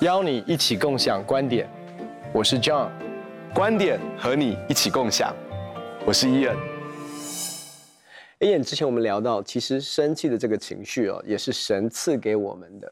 邀你一起共享观点，我是 John，观点和你一起共享，我是 Ian。Ian，之前我们聊到，其实生气的这个情绪哦，也是神赐给我们的，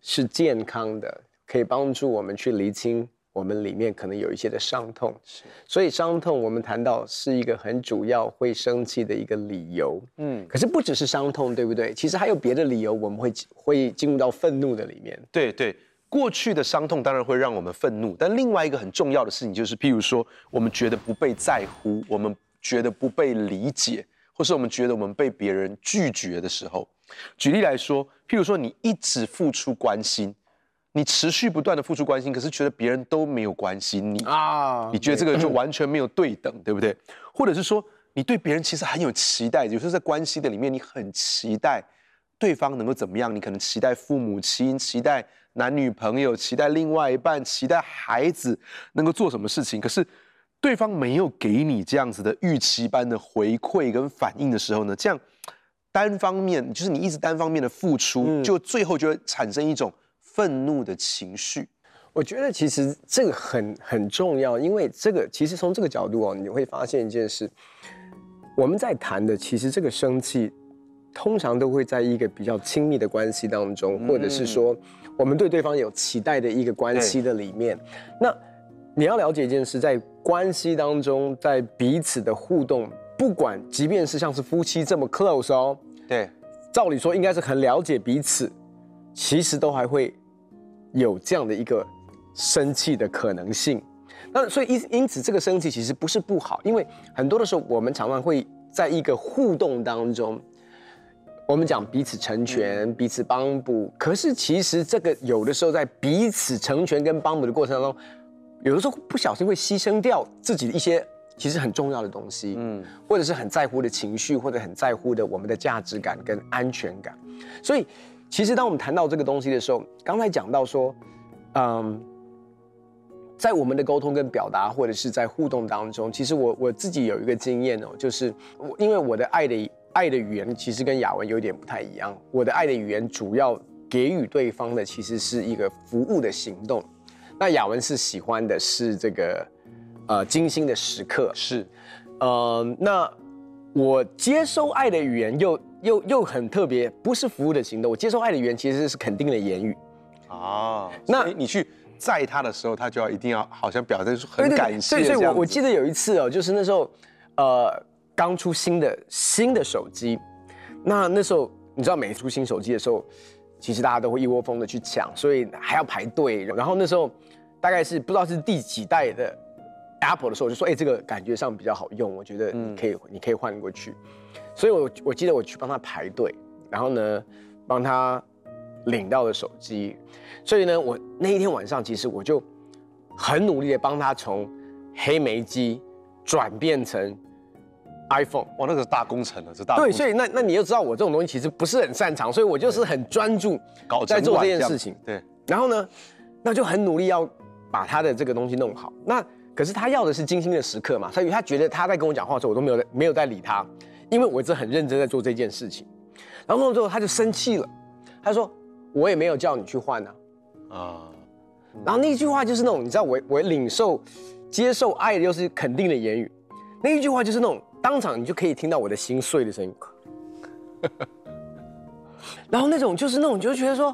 是健康的，可以帮助我们去厘清我们里面可能有一些的伤痛。是，所以伤痛我们谈到是一个很主要会生气的一个理由。嗯，可是不只是伤痛，对不对？其实还有别的理由，我们会会进入到愤怒的里面。对对。过去的伤痛当然会让我们愤怒，但另外一个很重要的事情就是，譬如说，我们觉得不被在乎，我们觉得不被理解，或是我们觉得我们被别人拒绝的时候。举例来说，譬如说，你一直付出关心，你持续不断的付出关心，可是觉得别人都没有关心你啊，你觉得这个就完全没有对等，对不对？或者是说，你对别人其实很有期待，有时候在关系的里面，你很期待对方能够怎么样，你可能期待父母亲，期待。男女朋友期待另外一半，期待孩子能够做什么事情，可是对方没有给你这样子的预期般的回馈跟反应的时候呢？这样单方面就是你一直单方面的付出，嗯、就最后就会产生一种愤怒的情绪。我觉得其实这个很很重要，因为这个其实从这个角度哦，你会发现一件事，我们在谈的其实这个生气，通常都会在一个比较亲密的关系当中，或者是说。我们对对方有期待的一个关系的里面，那你要了解一件事，在关系当中，在彼此的互动，不管即便是像是夫妻这么 close 哦，对，照理说应该是很了解彼此，其实都还会有这样的一个生气的可能性。那所以因因此这个生气其实不是不好，因为很多的时候我们常常会在一个互动当中。我们讲彼此成全，嗯、彼此帮补。可是其实这个有的时候在彼此成全跟帮补的过程当中，有的时候不小心会牺牲掉自己的一些其实很重要的东西，嗯，或者是很在乎的情绪，或者很在乎的我们的价值感跟安全感。所以，其实当我们谈到这个东西的时候，刚才讲到说，嗯，在我们的沟通跟表达，或者是在互动当中，其实我我自己有一个经验哦，就是我因为我的爱的。爱的语言其实跟雅文有点不太一样。我的爱的语言主要给予对方的其实是一个服务的行动，那雅文是喜欢的是这个呃精心的时刻。是，呃，那我接收爱的语言又又又很特别，不是服务的行动。我接受爱的语言其实是肯定的言语。啊，那你去载他的时候，他就要一定要好像表现出很感谢。对，对，对，所以我我记得有一次哦，就是那时候，呃。刚出新的新的手机，那那时候你知道，每一出新手机的时候，其实大家都会一窝蜂的去抢，所以还要排队。然后那时候大概是不知道是第几代的 Apple 的时候，我就说：“哎，这个感觉上比较好用，我觉得你可以，嗯、你可以换过去。”所以我，我我记得我去帮他排队，然后呢，帮他领到了手机。所以呢，我那一天晚上，其实我就很努力的帮他从黑莓机转变成。iPhone，哇，那个是大工程了，是大。对，所以那那你就知道我这种东西其实不是很擅长，所以我就是很专注在做这件事情。对，然后呢，那就很努力要把他的这个东西弄好。那可是他要的是精心的时刻嘛，所以他觉得他在跟我讲话的时候，我都没有没有在理他，因为我一直很认真在做这件事情。然后弄了之后，他就生气了，他说：“我也没有叫你去换啊。”啊，然后那一句话就是那种你知道我，我我领受接受爱的又是肯定的言语，那一句话就是那种。当场你就可以听到我的心碎的声音，然后那种就是那种，就觉得说，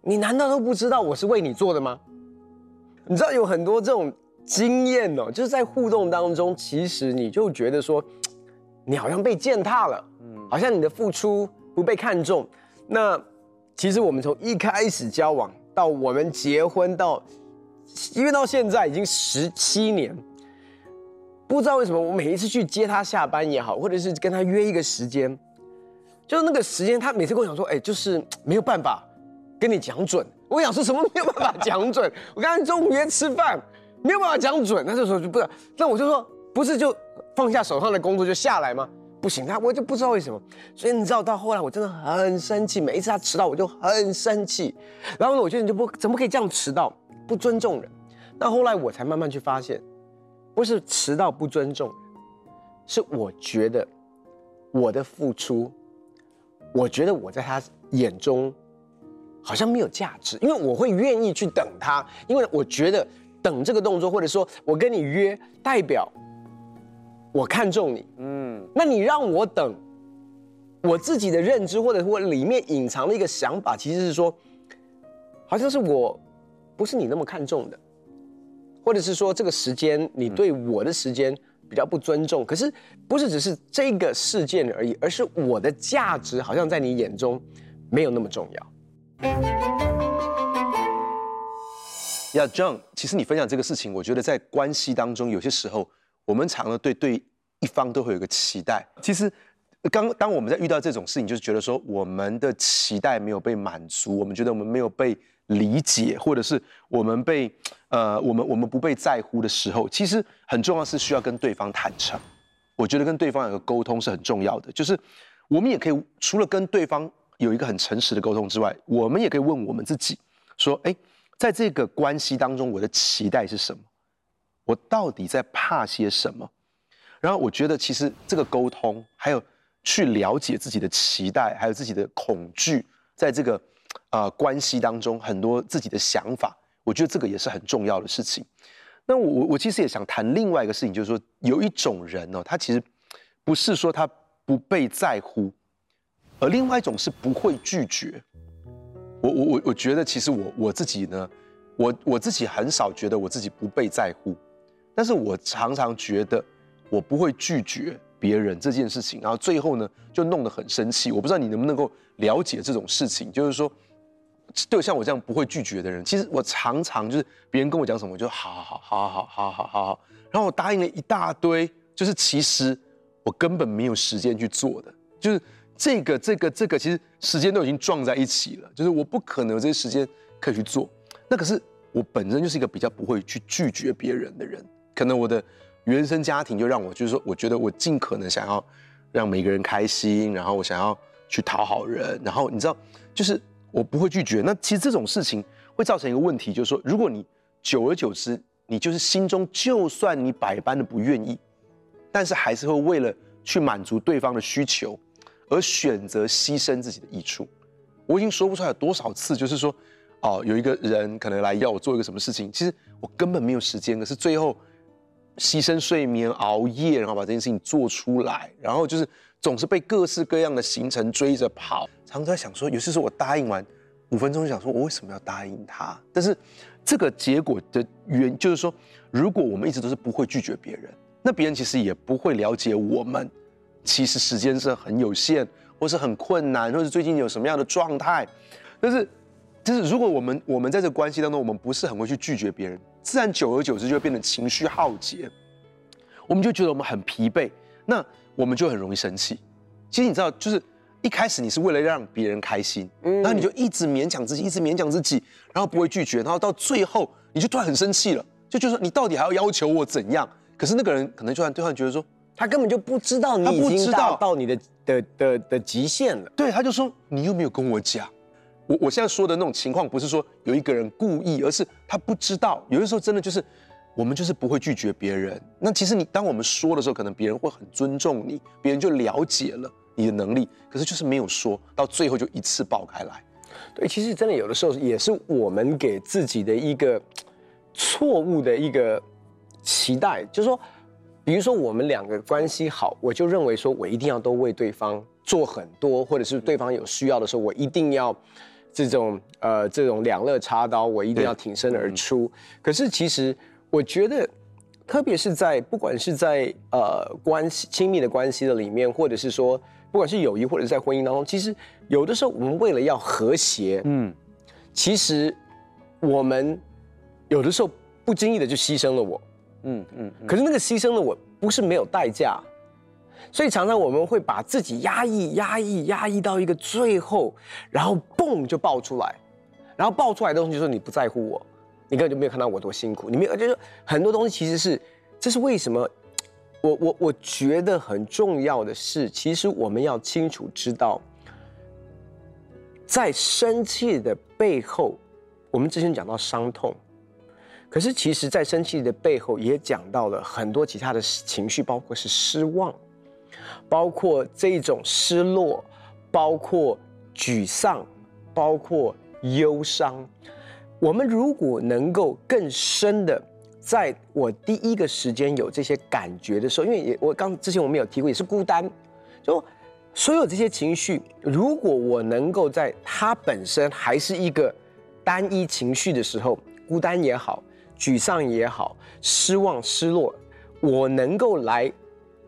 你难道都不知道我是为你做的吗？你知道有很多这种经验哦，就是在互动当中，其实你就觉得说，你好像被践踏了，嗯，好像你的付出不被看重。那其实我们从一开始交往到我们结婚到，因为到现在已经十七年。不知道为什么，我每一次去接他下班也好，或者是跟他约一个时间，就是那个时间，他每次跟我讲说，哎，就是没有办法跟你讲准。我想说什么没有办法讲准？我刚才中午约吃饭，没有办法讲准。那这时候就不是，那我就说，不是就放下手上的工作就下来吗？不行，他我就不知道为什么。所以你知道，到后来我真的很生气，每一次他迟到我就很生气。然后呢，我觉得你就不怎么可以这样迟到，不尊重人。那后来我才慢慢去发现。不是迟到不尊重，是我觉得我的付出，我觉得我在他眼中好像没有价值，因为我会愿意去等他，因为我觉得等这个动作，或者说我跟你约，代表我看重你，嗯，那你让我等，我自己的认知或者我里面隐藏的一个想法，其实是说，好像是我不是你那么看重的。或者是说这个时间你对我的时间比较不尊重，可是不是只是这个事件而已，而是我的价值好像在你眼中没有那么重要。呀，John，其实你分享这个事情，我觉得在关系当中，有些时候我们常常对对一方都会有个期待。其实刚当我们在遇到这种事情，就是觉得说我们的期待没有被满足，我们觉得我们没有被。理解，或者是我们被，呃，我们我们不被在乎的时候，其实很重要是需要跟对方坦诚。我觉得跟对方有个沟通是很重要的，就是我们也可以除了跟对方有一个很诚实的沟通之外，我们也可以问我们自己，说，哎，在这个关系当中，我的期待是什么？我到底在怕些什么？然后我觉得其实这个沟通，还有去了解自己的期待，还有自己的恐惧，在这个。啊、关系当中很多自己的想法，我觉得这个也是很重要的事情。那我我我其实也想谈另外一个事情，就是说有一种人呢、哦，他其实不是说他不被在乎，而另外一种是不会拒绝。我我我我觉得其实我我自己呢，我我自己很少觉得我自己不被在乎，但是我常常觉得我不会拒绝别人这件事情，然后最后呢就弄得很生气。我不知道你能不能够了解这种事情，就是说。对，像我这样不会拒绝的人，其实我常常就是别人跟我讲什么，我就好好好好好好好好好，然后我答应了一大堆，就是其实我根本没有时间去做的，就是这个这个这个，其实时间都已经撞在一起了，就是我不可能有这些时间可以去做。那可是我本身就是一个比较不会去拒绝别人的人，可能我的原生家庭就让我就是说，我觉得我尽可能想要让每个人开心，然后我想要去讨好人，然后你知道就是。我不会拒绝。那其实这种事情会造成一个问题，就是说，如果你久而久之，你就是心中就算你百般的不愿意，但是还是会为了去满足对方的需求，而选择牺牲自己的益处。我已经说不出来多少次，就是说，哦，有一个人可能来要我做一个什么事情，其实我根本没有时间，可是最后牺牲睡眠、熬夜，然后把这件事情做出来，然后就是总是被各式各样的行程追着跑。常常在想说，有些时候我答应完五分钟想说，我为什么要答应他？但是这个结果的原就是说，如果我们一直都是不会拒绝别人，那别人其实也不会了解我们。其实时间是很有限，或是很困难，或是最近有什么样的状态。但是，就是如果我们我们在这个关系当中，我们不是很会去拒绝别人，自然久而久之就会变得情绪耗竭，我们就觉得我们很疲惫，那我们就很容易生气。其实你知道，就是。一开始你是为了让别人开心，嗯，然后你就一直勉强自己，一直勉强自己，然后不会拒绝，然后到最后你就突然很生气了，就觉得说你到底还要要求我怎样？可是那个人可能突然突然觉得说，他根本就不知道你已经达到你的的的的极限了。对，他就说你又没有跟我讲。我我现在说的那种情况不是说有一个人故意，而是他不知道。有的时候真的就是我们就是不会拒绝别人。那其实你当我们说的时候，可能别人会很尊重你，别人就了解了。你的能力，可是就是没有说到最后就一次爆开来。对，其实真的有的时候也是我们给自己的一个错误的一个期待，就是说，比如说我们两个关系好，我就认为说我一定要都为对方做很多，或者是对方有需要的时候，我一定要这种呃这种两肋插刀，我一定要挺身而出。可是其实我觉得。特别是在不管是在呃关系亲密的关系的里面，或者是说不管是友谊或者在婚姻当中，其实有的时候我们为了要和谐，嗯，其实我们有的时候不经意的就牺牲了我，嗯嗯，可是那个牺牲了我不是没有代价，所以常常我们会把自己压抑、压抑、压抑到一个最后，然后嘣就爆出来，然后爆出来的东西就是说你不在乎我。你根本就没有看到我多辛苦，你没有，就是很多东西其实是，这是为什么？我我我觉得很重要的是，其实我们要清楚知道，在生气的背后，我们之前讲到伤痛，可是其实，在生气的背后也讲到了很多其他的情绪，包括是失望，包括这种失落，包括沮丧，包括忧伤。我们如果能够更深的，在我第一个时间有这些感觉的时候，因为也我刚之前我们有提过，也是孤单，就所有这些情绪，如果我能够在它本身还是一个单一情绪的时候，孤单也好，沮丧也好，失望、失落，我能够来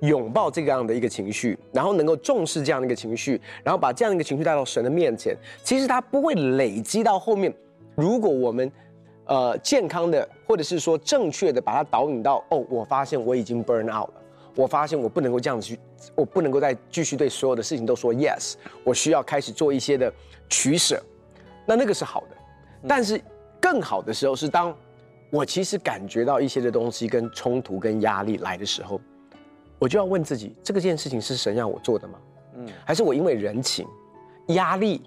拥抱这个样的一个情绪，然后能够重视这样的一个情绪，然后把这样的一个情绪带到神的面前，其实它不会累积到后面。如果我们呃健康的，或者是说正确的把它导引到哦，我发现我已经 burn out 了。我发现我不能够这样子去，我不能够再继续对所有的事情都说 yes，我需要开始做一些的取舍，那那个是好的。但是更好的时候是当我其实感觉到一些的东西跟冲突跟压力来的时候，我就要问自己，这个件事情是神让我做的吗？嗯，还是我因为人情、压力，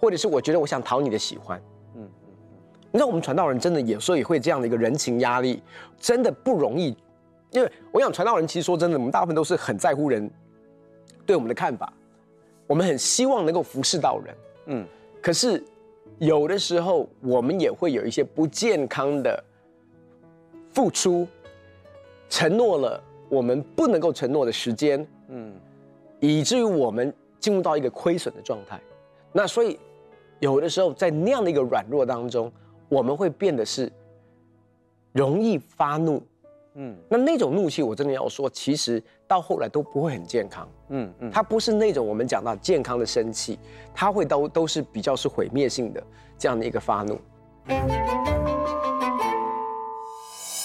或者是我觉得我想讨你的喜欢？嗯嗯，你知道我们传道人真的有时候也会这样的一个人情压力，真的不容易。因为我想传道人，其实说真的，我们大部分都是很在乎人对我们的看法，我们很希望能够服侍到人，嗯。可是有的时候，我们也会有一些不健康的付出，承诺了我们不能够承诺的时间，嗯，以至于我们进入到一个亏损的状态。那所以有的时候，在那样的一个软弱当中，我们会变得是容易发怒。嗯，那那种怒气，我真的要说，其实到后来都不会很健康。嗯嗯，它不是那种我们讲到健康的生气，它会都都是比较是毁灭性的这样的一个发怒。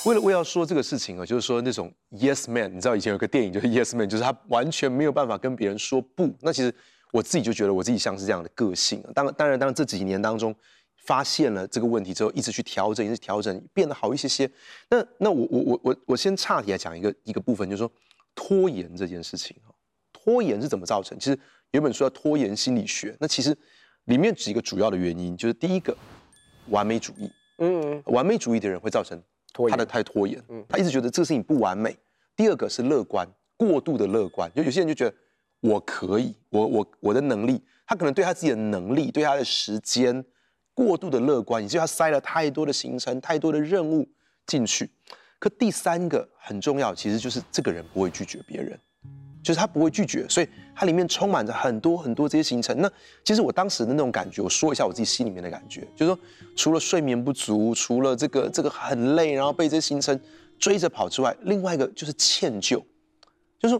为了我要说这个事情啊，就是说那种 yes man，你知道以前有个电影就是 yes man，就是他完全没有办法跟别人说不。那其实我自己就觉得我自己像是这样的个性。啊当然当然当然这几年当中。发现了这个问题之后，一直去调整，一直调整，变得好一些些。那那我我我我我先岔题来讲一个一个部分，就是说拖延这件事情。拖延是怎么造成？其实有本书叫《拖延心理学》，那其实里面几个主要的原因，就是第一个，完美主义。嗯，完美主义的人会造成他的太拖延。嗯，他一直觉得这个事情不完美。第二个是乐观，过度的乐观，就有些人就觉得我可以，我我我的能力，他可能对他自己的能力，对他的时间。过度的乐观，以至于他塞了太多的行程、太多的任务进去。可第三个很重要，其实就是这个人不会拒绝别人，就是他不会拒绝，所以它里面充满着很多很多这些行程。那其实我当时的那种感觉，我说一下我自己心里面的感觉，就是说，除了睡眠不足，除了这个这个很累，然后被这些行程追着跑之外，另外一个就是歉疚，就是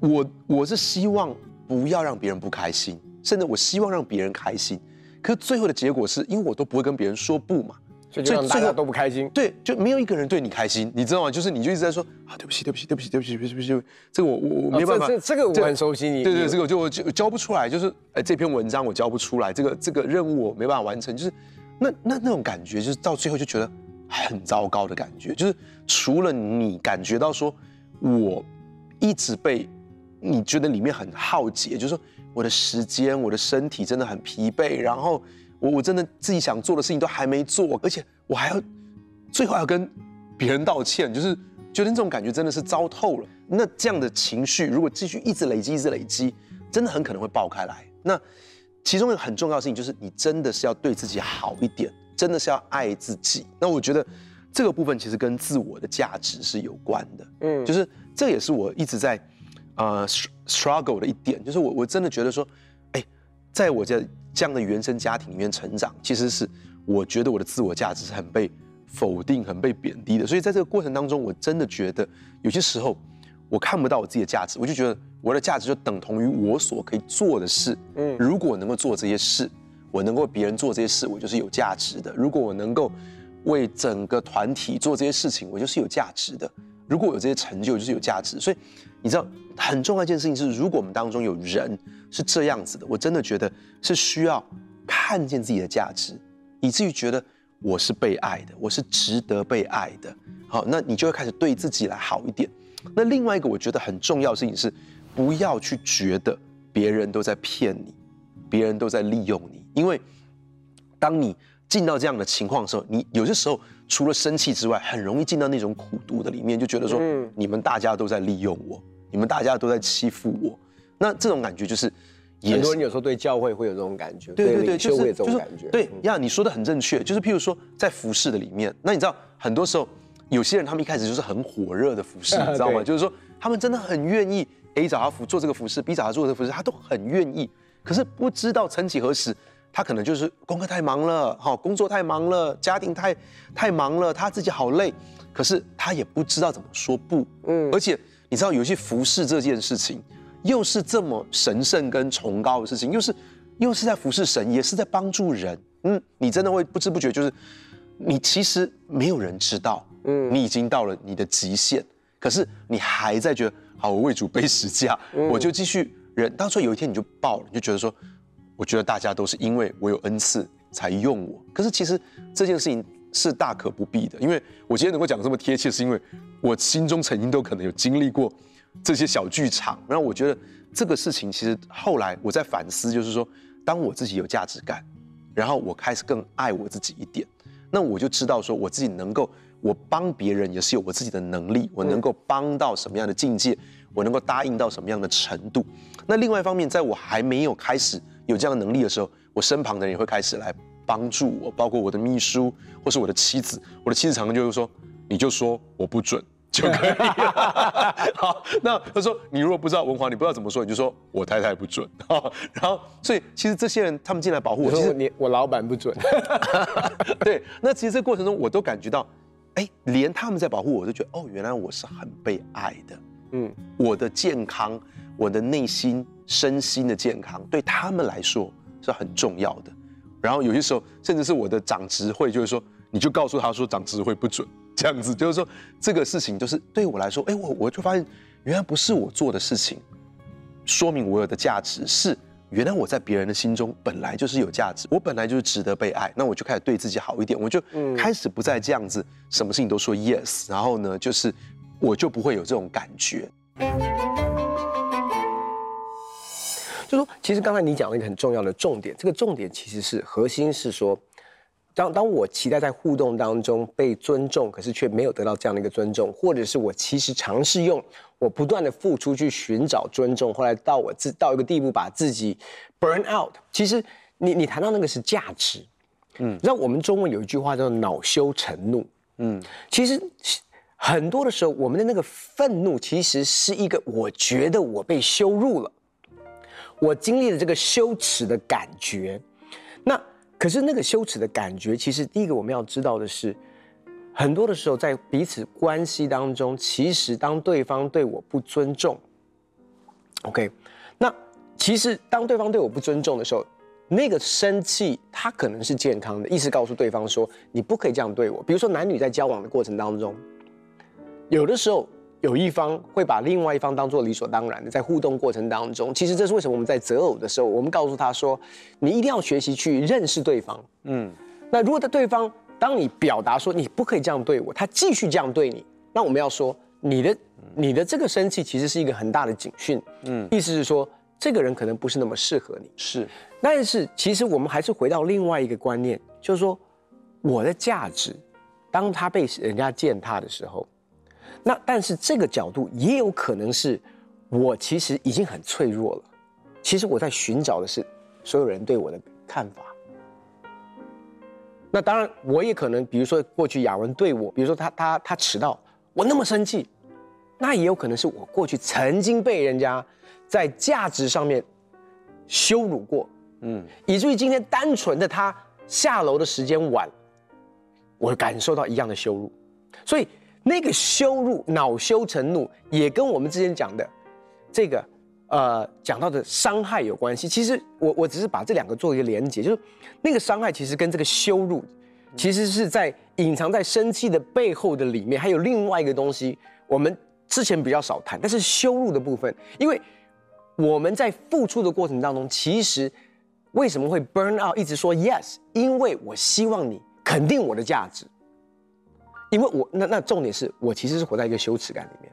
我我是希望不要让别人不开心，甚至我希望让别人开心。可是最后的结果是因为我都不会跟别人说不嘛，所以就让大家都不开心。对，就没有一个人对你开心，你知道吗？就是你就一直在说啊，对不起，对不起，对不起，对不起，对不起，对不起，这个我我我没办法。这这个我很熟悉你。对对，这个我就我就交不出来，就是哎这篇文章我教不出来，这个这个任务我没办法完成，就是那那那种感觉，就是到最后就觉得很糟糕的感觉，就是除了你感觉到说我一直被你觉得里面很耗竭，就是说。我的时间，我的身体真的很疲惫，然后我我真的自己想做的事情都还没做，而且我还要最后要跟别人道歉，就是觉得这种感觉真的是糟透了。那这样的情绪如果继续一直累积，一直累积，真的很可能会爆开来。那其中一个很重要的事情就是，你真的是要对自己好一点，真的是要爱自己。那我觉得这个部分其实跟自我的价值是有关的，嗯，就是这也是我一直在。呃，struggle 的一点就是我我真的觉得说，哎，在我这这样的原生家庭里面成长，其实是我觉得我的自我价值是很被否定、很被贬低的。所以在这个过程当中，我真的觉得有些时候我看不到我自己的价值，我就觉得我的价值就等同于我所可以做的事。嗯，如果我能够做这些事，我能够为别人做这些事，我就是有价值的。如果我能够为整个团体做这些事情，我就是有价值的。如果有这些成就，就是有价值。所以你知道。很重要一件事情是，如果我们当中有人是这样子的，我真的觉得是需要看见自己的价值，以至于觉得我是被爱的，我是值得被爱的。好，那你就会开始对自己来好一点。那另外一个我觉得很重要的事情是，不要去觉得别人都在骗你，别人都在利用你，因为当你进到这样的情况的时候，你有些时候除了生气之外，很容易进到那种苦毒的里面，就觉得说，嗯，你们大家都在利用我，你们大家都在欺负我。那这种感觉就是，很多人有时候对教会会有这种感觉，对对对，就会有这种感觉。对呀，你说的很正确，就是譬如说在服饰的里面，那你知道很多时候有些人他们一开始就是很火热的服饰，你知道吗？就是说他们真的很愿意，A 找他服做这个服饰，B 找他做这个服饰，他都很愿意。可是不知道曾几何时。他可能就是功课太忙了，好，工作太忙了，家庭太太忙了，他自己好累，可是他也不知道怎么说不，嗯，而且你知道，有些服侍这件事情，又是这么神圣跟崇高的事情，又是又是在服侍神，也是在帮助人，嗯，你真的会不知不觉就是，你其实没有人知道，嗯，你已经到了你的极限，可是你还在觉得，好，我为主背十架，嗯，我就继续忍，到时候有一天你就爆了，你就觉得说。我觉得大家都是因为我有恩赐才用我，可是其实这件事情是大可不必的。因为我今天能够讲这么贴切，是因为我心中曾经都可能有经历过这些小剧场。然后我觉得这个事情其实后来我在反思，就是说，当我自己有价值感，然后我开始更爱我自己一点，那我就知道说我自己能够，我帮别人也是有我自己的能力，我能够帮到什么样的境界，我能够答应到什么样的程度。那另外一方面，在我还没有开始。有这样的能力的时候，我身旁的人也会开始来帮助我，包括我的秘书或是我的妻子。我的妻子常常就会说：“你就说我不准就可以了。”好，那他说：“你如果不知道文华，你不知道怎么说，你就说我太太不准。”然后，所以其实这些人他们进来保护我，其实你我老板不准。对，那其实这过程中我都感觉到，哎，连他们在保护我，都觉得哦，原来我是很被爱的。嗯，我的健康。我的内心、身心的健康对他们来说是很重要的。然后有些时候，甚至是我的长执会，就是说，你就告诉他说，长执会不准这样子，就是说，这个事情就是对我来说，哎，我我就发现，原来不是我做的事情，说明我有的价值是，原来我在别人的心中本来就是有价值，我本来就是值得被爱。那我就开始对自己好一点，我就开始不再这样子，什么事情都说 yes，然后呢，就是我就不会有这种感觉。就说，其实刚才你讲了一个很重要的重点，这个重点其实是核心是说，当当我期待在互动当中被尊重，可是却没有得到这样的一个尊重，或者是我其实尝试用我不断的付出去寻找尊重，后来到我自到一个地步把自己 burn out。其实你你谈到那个是价值，嗯，让我们中文有一句话叫做恼羞成怒，嗯，其实很多的时候我们的那个愤怒其实是一个我觉得我被羞辱了。我经历了这个羞耻的感觉，那可是那个羞耻的感觉，其实第一个我们要知道的是，很多的时候在彼此关系当中，其实当对方对我不尊重，OK，那其实当对方对我不尊重的时候，那个生气他可能是健康的，意思告诉对方说你不可以这样对我。比如说男女在交往的过程当中，有的时候。有一方会把另外一方当做理所当然的，在互动过程当中，其实这是为什么我们在择偶的时候，我们告诉他说，你一定要学习去认识对方。嗯，那如果在对方当你表达说你不可以这样对我，他继续这样对你，那我们要说你的你的这个生气其实是一个很大的警讯。嗯，意思是说这个人可能不是那么适合你。是，但是其实我们还是回到另外一个观念，就是说我的价值，当他被人家践踏的时候。那但是这个角度也有可能是，我其实已经很脆弱了。其实我在寻找的是所有人对我的看法。那当然，我也可能，比如说过去雅文对我，比如说他他他迟到，我那么生气，那也有可能是我过去曾经被人家在价值上面羞辱过，嗯，以至于今天单纯的他下楼的时间晚，我感受到一样的羞辱，所以。那个羞辱、恼羞成怒，也跟我们之前讲的这个，呃，讲到的伤害有关系。其实我我只是把这两个做一个连结，就是那个伤害其实跟这个羞辱，其实是在隐藏在生气的背后的里面，还有另外一个东西，我们之前比较少谈，但是羞辱的部分，因为我们在付出的过程当中，其实为什么会 burn out，一直说 yes，因为我希望你肯定我的价值。因为我那那重点是我其实是活在一个羞耻感里面。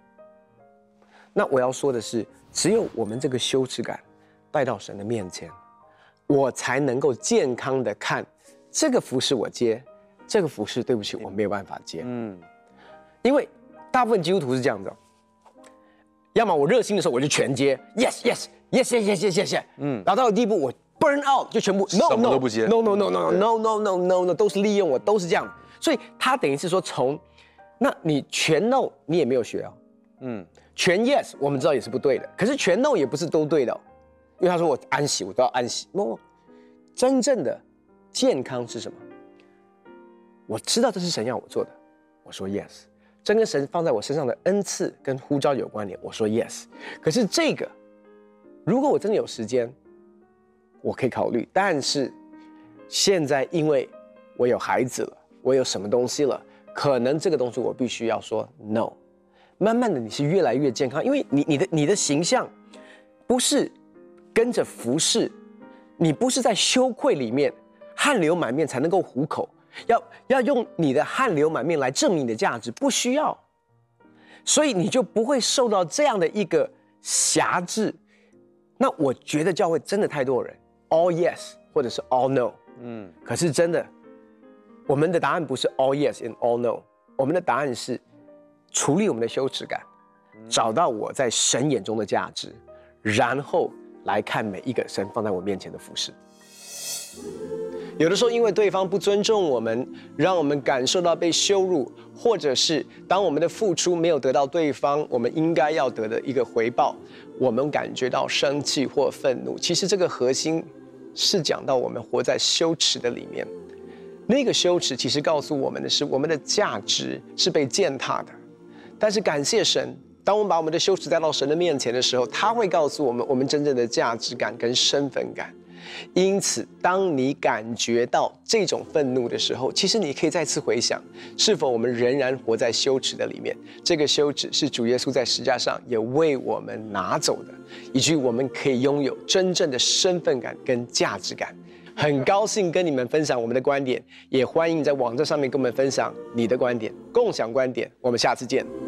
那我要说的是，只有我们这个羞耻感带到神的面前，我才能够健康的看这个服饰我接，这个服饰对不起，我没有办法接。嗯，因为大部分基督徒是这样子，要么我热心的时候我就全接，yes yes yes yes yes yes yes，嗯，然后到了第一步我 burn out 就全部 no no 都不接，no no no no no no no no no 都是利用我，都是这样，所以他等于是说从，那你全 no 你也没有学啊，嗯，全 yes 我们知道也是不对的，可是全 no 也不是都对的，因为他说我安息我都要安息，no，真正的健康是什么？我知道这是神要我做的，我说 yes。这跟神放在我身上的恩赐跟呼召有关联，我说 yes。可是这个，如果我真的有时间，我可以考虑。但是现在因为我有孩子了，我有什么东西了，可能这个东西我必须要说 no。慢慢的，你是越来越健康，因为你你的你的形象不是跟着服饰，你不是在羞愧里面汗流满面才能够糊口。要要用你的汗流满面来证明你的价值，不需要，所以你就不会受到这样的一个辖制。那我觉得教会真的太多人，all yes 或者是 all no，嗯，可是真的，我们的答案不是 all yes and all no，我们的答案是处理我们的羞耻感，找到我在神眼中的价值，然后来看每一个神放在我面前的服饰。有的时候，因为对方不尊重我们，让我们感受到被羞辱，或者是当我们的付出没有得到对方我们应该要得的一个回报，我们感觉到生气或愤怒。其实这个核心是讲到我们活在羞耻的里面。那个羞耻其实告诉我们的是，我们的价值是被践踏的。但是感谢神，当我们把我们的羞耻带到神的面前的时候，他会告诉我们我们真正的价值感跟身份感。因此，当你感觉到这种愤怒的时候，其实你可以再次回想，是否我们仍然活在羞耻的里面？这个羞耻是主耶稣在十字架上也为我们拿走的，以及我们可以拥有真正的身份感跟价值感。很高兴跟你们分享我们的观点，也欢迎你在网站上面跟我们分享你的观点，共享观点。我们下次见。